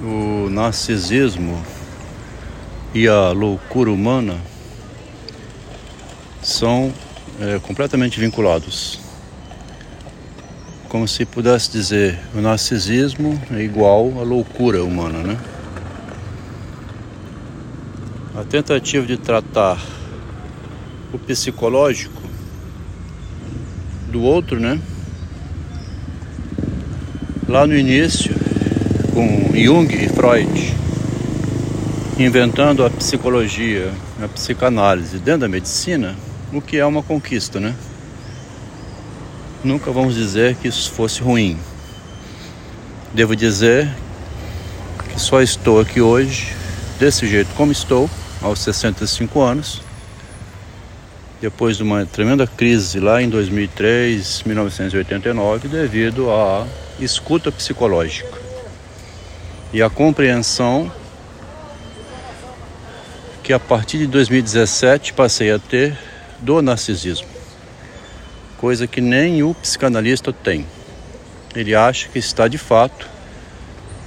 o narcisismo e a loucura humana são é, completamente vinculados. Como se pudesse dizer, o narcisismo é igual à loucura humana, né? A tentativa de tratar o psicológico do outro, né? Lá no início, com Jung e Freud, inventando a psicologia, a psicanálise dentro da medicina, o que é uma conquista, né? Nunca vamos dizer que isso fosse ruim. Devo dizer que só estou aqui hoje desse jeito como estou, aos 65 anos, depois de uma tremenda crise lá em 2003, 1989, devido à escuta psicológica e a compreensão que a partir de 2017 passei a ter do narcisismo, coisa que nem o psicanalista tem. Ele acha que está de fato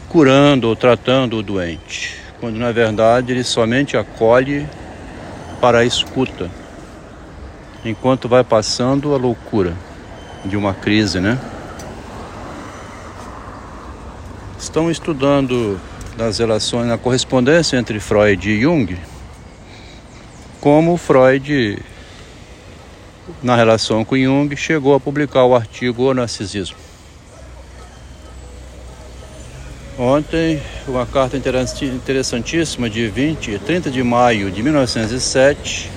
curando ou tratando o doente, quando na verdade ele somente acolhe para a escuta, enquanto vai passando a loucura de uma crise, né? Estão estudando as relações, a correspondência entre Freud e Jung como Freud, na relação com Jung, chegou a publicar o artigo O Narcisismo. Ontem, uma carta interessantíssima de 20, 30 de maio de 1907,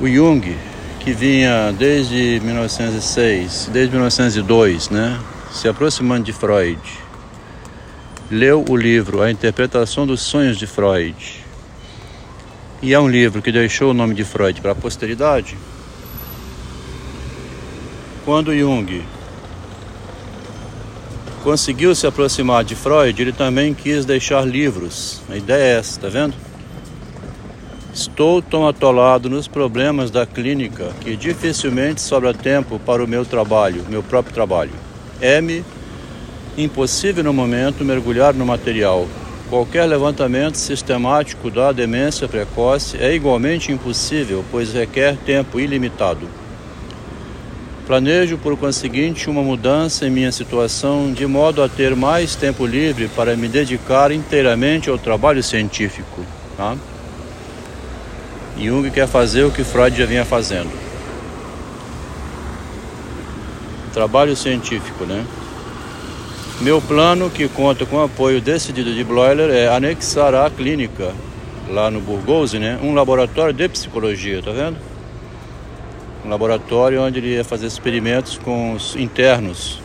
o Jung, que vinha desde 1906, desde 1902, né, se aproximando de Freud, leu o livro A Interpretação dos Sonhos de Freud e é um livro que deixou o nome de Freud para a posteridade, quando Jung conseguiu se aproximar de Freud, ele também quis deixar livros. A ideia é essa, tá vendo? Estou tão atolado nos problemas da clínica que dificilmente sobra tempo para o meu trabalho, meu próprio trabalho. É-me impossível no momento mergulhar no material, Qualquer levantamento sistemático da demência precoce é igualmente impossível, pois requer tempo ilimitado. Planejo, por conseguinte, uma mudança em minha situação de modo a ter mais tempo livre para me dedicar inteiramente ao trabalho científico. Tá? Jung quer fazer o que Freud já vinha fazendo. Trabalho científico, né? Meu plano, que conta com o apoio decidido de Bloiler, é anexar à clínica, lá no Burgose, né, um laboratório de psicologia, tá vendo? Um laboratório onde ele ia fazer experimentos com os internos,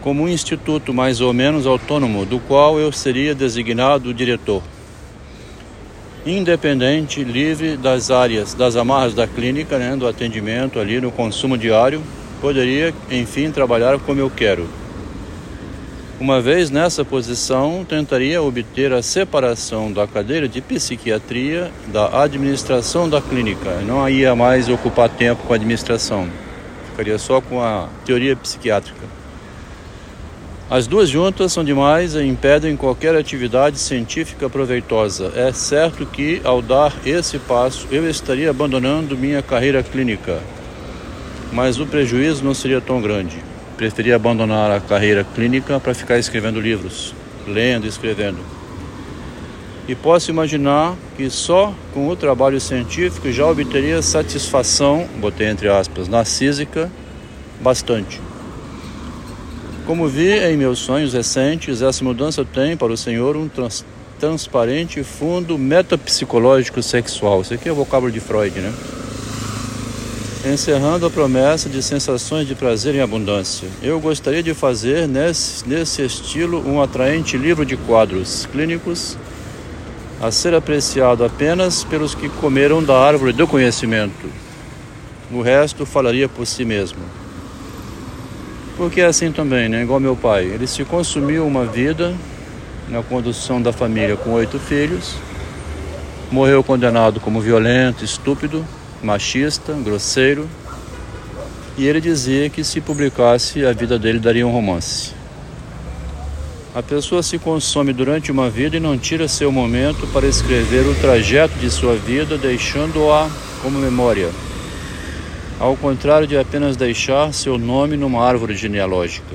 como um instituto mais ou menos autônomo, do qual eu seria designado diretor. Independente, livre das áreas, das amarras da clínica, né, do atendimento ali, no consumo diário, poderia, enfim, trabalhar como eu quero uma vez nessa posição, tentaria obter a separação da cadeira de psiquiatria da administração da clínica. Não ia mais ocupar tempo com a administração, ficaria só com a teoria psiquiátrica. As duas juntas são demais e impedem qualquer atividade científica proveitosa. É certo que, ao dar esse passo, eu estaria abandonando minha carreira clínica, mas o prejuízo não seria tão grande preferi abandonar a carreira clínica para ficar escrevendo livros, lendo e escrevendo. E posso imaginar que só com o trabalho científico já obteria satisfação, botei entre aspas, narcísica, bastante. Como vi em meus sonhos recentes, essa mudança tem para o Senhor um trans transparente fundo metapsicológico sexual. Isso aqui é o vocábulo de Freud, né? Encerrando a promessa de sensações de prazer em abundância. Eu gostaria de fazer nesse, nesse estilo um atraente livro de quadros clínicos a ser apreciado apenas pelos que comeram da árvore do conhecimento. O resto falaria por si mesmo. Porque é assim também, né? Igual meu pai. Ele se consumiu uma vida na condução da família com oito filhos, morreu condenado como violento, estúpido, machista, grosseiro, e ele dizia que se publicasse a vida dele daria um romance. A pessoa se consome durante uma vida e não tira seu momento para escrever o trajeto de sua vida, deixando-a como memória, ao contrário de apenas deixar seu nome numa árvore genealógica.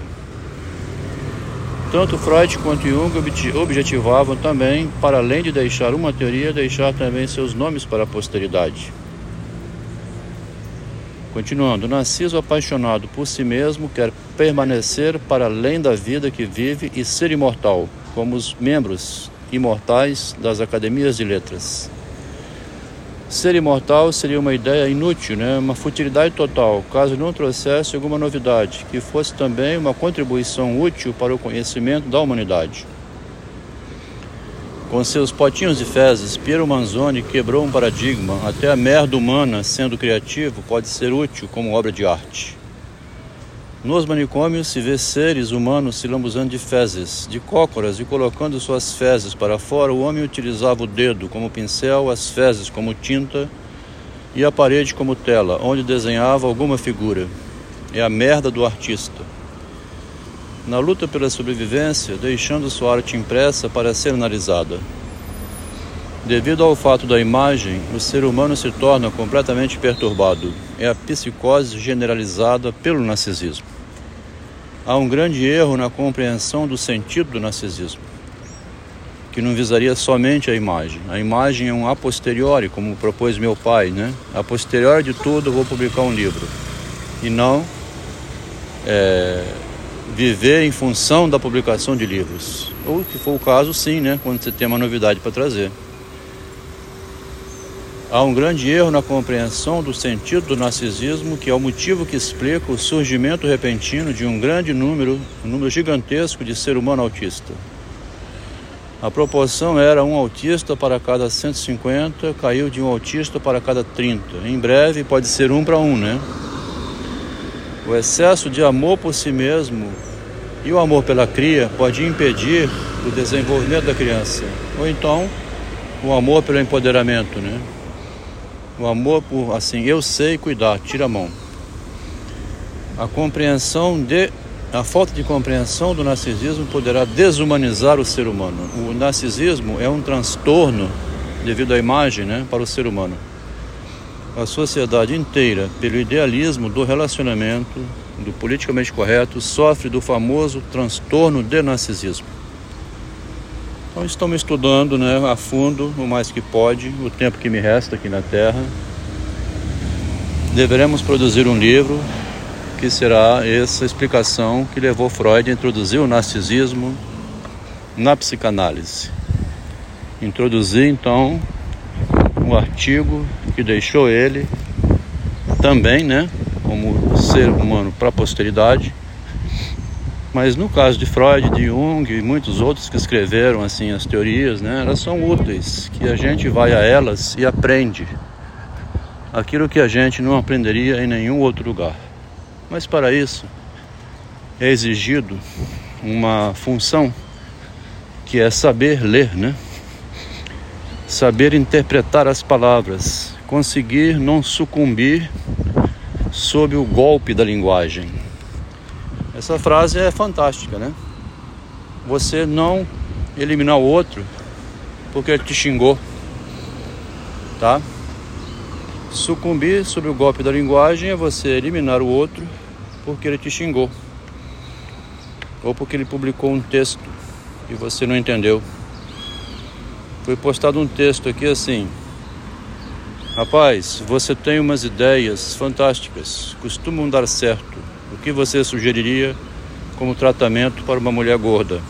Tanto Freud quanto Jung objetivavam também, para além de deixar uma teoria, deixar também seus nomes para a posteridade. Continuando, Narciso, apaixonado por si mesmo, quer permanecer para além da vida que vive e ser imortal, como os membros imortais das academias de letras. Ser imortal seria uma ideia inútil, né? uma futilidade total, caso não trouxesse alguma novidade, que fosse também uma contribuição útil para o conhecimento da humanidade. Com seus potinhos de fezes, Piero Manzoni quebrou um paradigma. Até a merda humana, sendo criativo, pode ser útil como obra de arte. Nos manicômios se vê seres humanos se lambuzando de fezes, de cócoras e colocando suas fezes para fora. O homem utilizava o dedo como pincel, as fezes como tinta e a parede como tela, onde desenhava alguma figura. É a merda do artista na luta pela sobrevivência, deixando sua arte impressa para ser analisada. Devido ao fato da imagem, o ser humano se torna completamente perturbado. É a psicose generalizada pelo narcisismo. Há um grande erro na compreensão do sentido do narcisismo, que não visaria somente a imagem. A imagem é um a posteriori, como propôs meu pai, né? A posteriori de tudo, eu vou publicar um livro. E não é, viver em função da publicação de livros. Ou que for o caso, sim, né? Quando você tem uma novidade para trazer. Há um grande erro na compreensão do sentido do narcisismo, que é o motivo que explica o surgimento repentino de um grande número, um número gigantesco de ser humano autista. A proporção era um autista para cada 150, caiu de um autista para cada 30. Em breve pode ser um para um, né? O excesso de amor por si mesmo e o amor pela cria pode impedir o desenvolvimento da criança. Ou então, o amor pelo empoderamento, né? O amor por, assim, eu sei cuidar, tira a mão. A compreensão de a falta de compreensão do narcisismo poderá desumanizar o ser humano. O narcisismo é um transtorno devido à imagem, né, para o ser humano a sociedade inteira, pelo idealismo do relacionamento, do politicamente correto, sofre do famoso transtorno de narcisismo. Então estamos estudando né, a fundo, o mais que pode, o tempo que me resta aqui na Terra. Deveremos produzir um livro que será essa explicação que levou Freud a introduzir o narcisismo na psicanálise. Introduzir então um artigo que deixou ele também, né, como ser humano para a posteridade. Mas no caso de Freud, de Jung e muitos outros que escreveram assim as teorias, né, elas são úteis, que a gente vai a elas e aprende aquilo que a gente não aprenderia em nenhum outro lugar. Mas para isso é exigido uma função que é saber ler, né? Saber interpretar as palavras, conseguir não sucumbir sob o golpe da linguagem. Essa frase é fantástica, né? Você não eliminar o outro porque ele te xingou, tá? Sucumbir sob o golpe da linguagem é você eliminar o outro porque ele te xingou ou porque ele publicou um texto e você não entendeu. Foi postado um texto aqui assim: Rapaz, você tem umas ideias fantásticas, costumam dar certo. O que você sugeriria como tratamento para uma mulher gorda?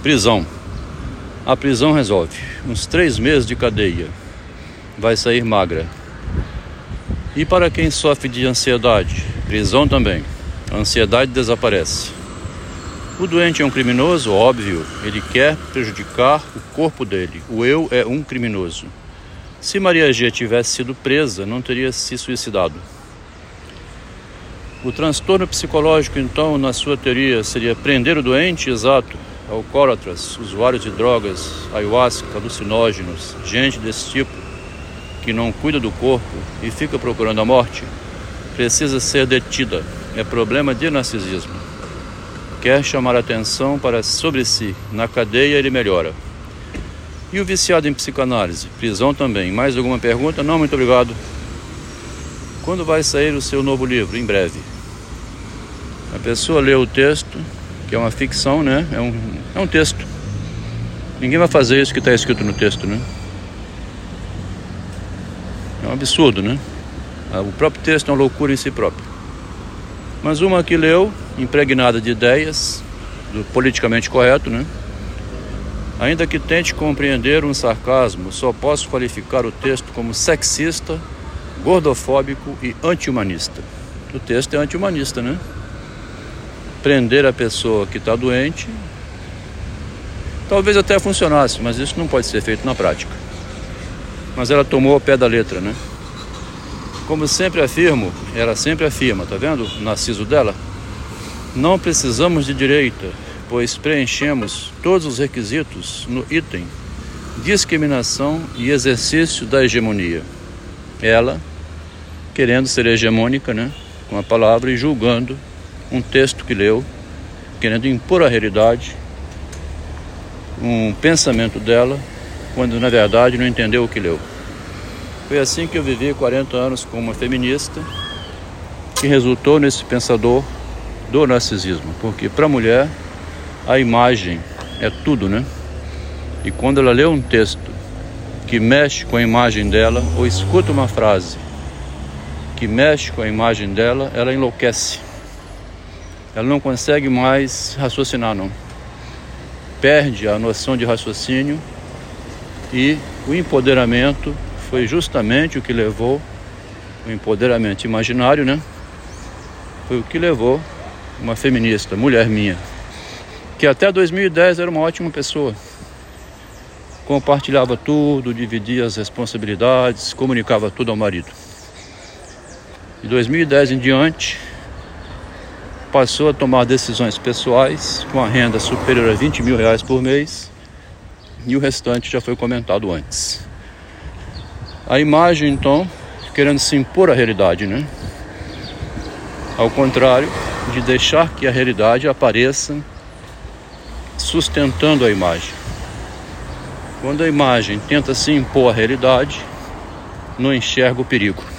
Prisão. A prisão resolve. Uns três meses de cadeia. Vai sair magra. E para quem sofre de ansiedade? Prisão também. A ansiedade desaparece. O doente é um criminoso, óbvio, ele quer prejudicar o corpo dele. O eu é um criminoso. Se Maria G tivesse sido presa, não teria se suicidado. O transtorno psicológico, então, na sua teoria, seria prender o doente, exato, alcoólatras, usuários de drogas, ayahuasca, alucinógenos, gente desse tipo, que não cuida do corpo e fica procurando a morte, precisa ser detida. É problema de narcisismo. Quer chamar atenção para sobre si. Na cadeia ele melhora. E o viciado em psicanálise? Prisão também. Mais alguma pergunta? Não, muito obrigado. Quando vai sair o seu novo livro? Em breve. A pessoa lê o texto, que é uma ficção, né? É um, é um texto. Ninguém vai fazer isso que está escrito no texto, né? É um absurdo, né? Ah, o próprio texto é uma loucura em si próprio. Mas uma que leu, impregnada de ideias, do politicamente correto, né? Ainda que tente compreender um sarcasmo, só posso qualificar o texto como sexista, gordofóbico e anti-humanista. O texto é anti-humanista, né? Prender a pessoa que está doente, talvez até funcionasse, mas isso não pode ser feito na prática. Mas ela tomou ao pé da letra, né? Como sempre afirmo, ela sempre afirma, tá vendo o narciso dela? Não precisamos de direita, pois preenchemos todos os requisitos no item discriminação e exercício da hegemonia. Ela, querendo ser hegemônica, né, com a palavra e julgando um texto que leu, querendo impor a realidade, um pensamento dela, quando na verdade não entendeu o que leu. Foi assim que eu vivi 40 anos como uma feminista, que resultou nesse pensador do narcisismo, porque para a mulher a imagem é tudo, né? E quando ela lê um texto que mexe com a imagem dela, ou escuta uma frase que mexe com a imagem dela, ela enlouquece. Ela não consegue mais raciocinar, não. Perde a noção de raciocínio e o empoderamento foi justamente o que levou o empoderamento imaginário, né? Foi o que levou uma feminista, mulher minha, que até 2010 era uma ótima pessoa. Compartilhava tudo, dividia as responsabilidades, comunicava tudo ao marido. De 2010 em diante, passou a tomar decisões pessoais com a renda superior a 20 mil reais por mês e o restante já foi comentado antes. A imagem, então, querendo se impor à realidade, né? Ao contrário de deixar que a realidade apareça sustentando a imagem. Quando a imagem tenta se impor à realidade, não enxerga o perigo.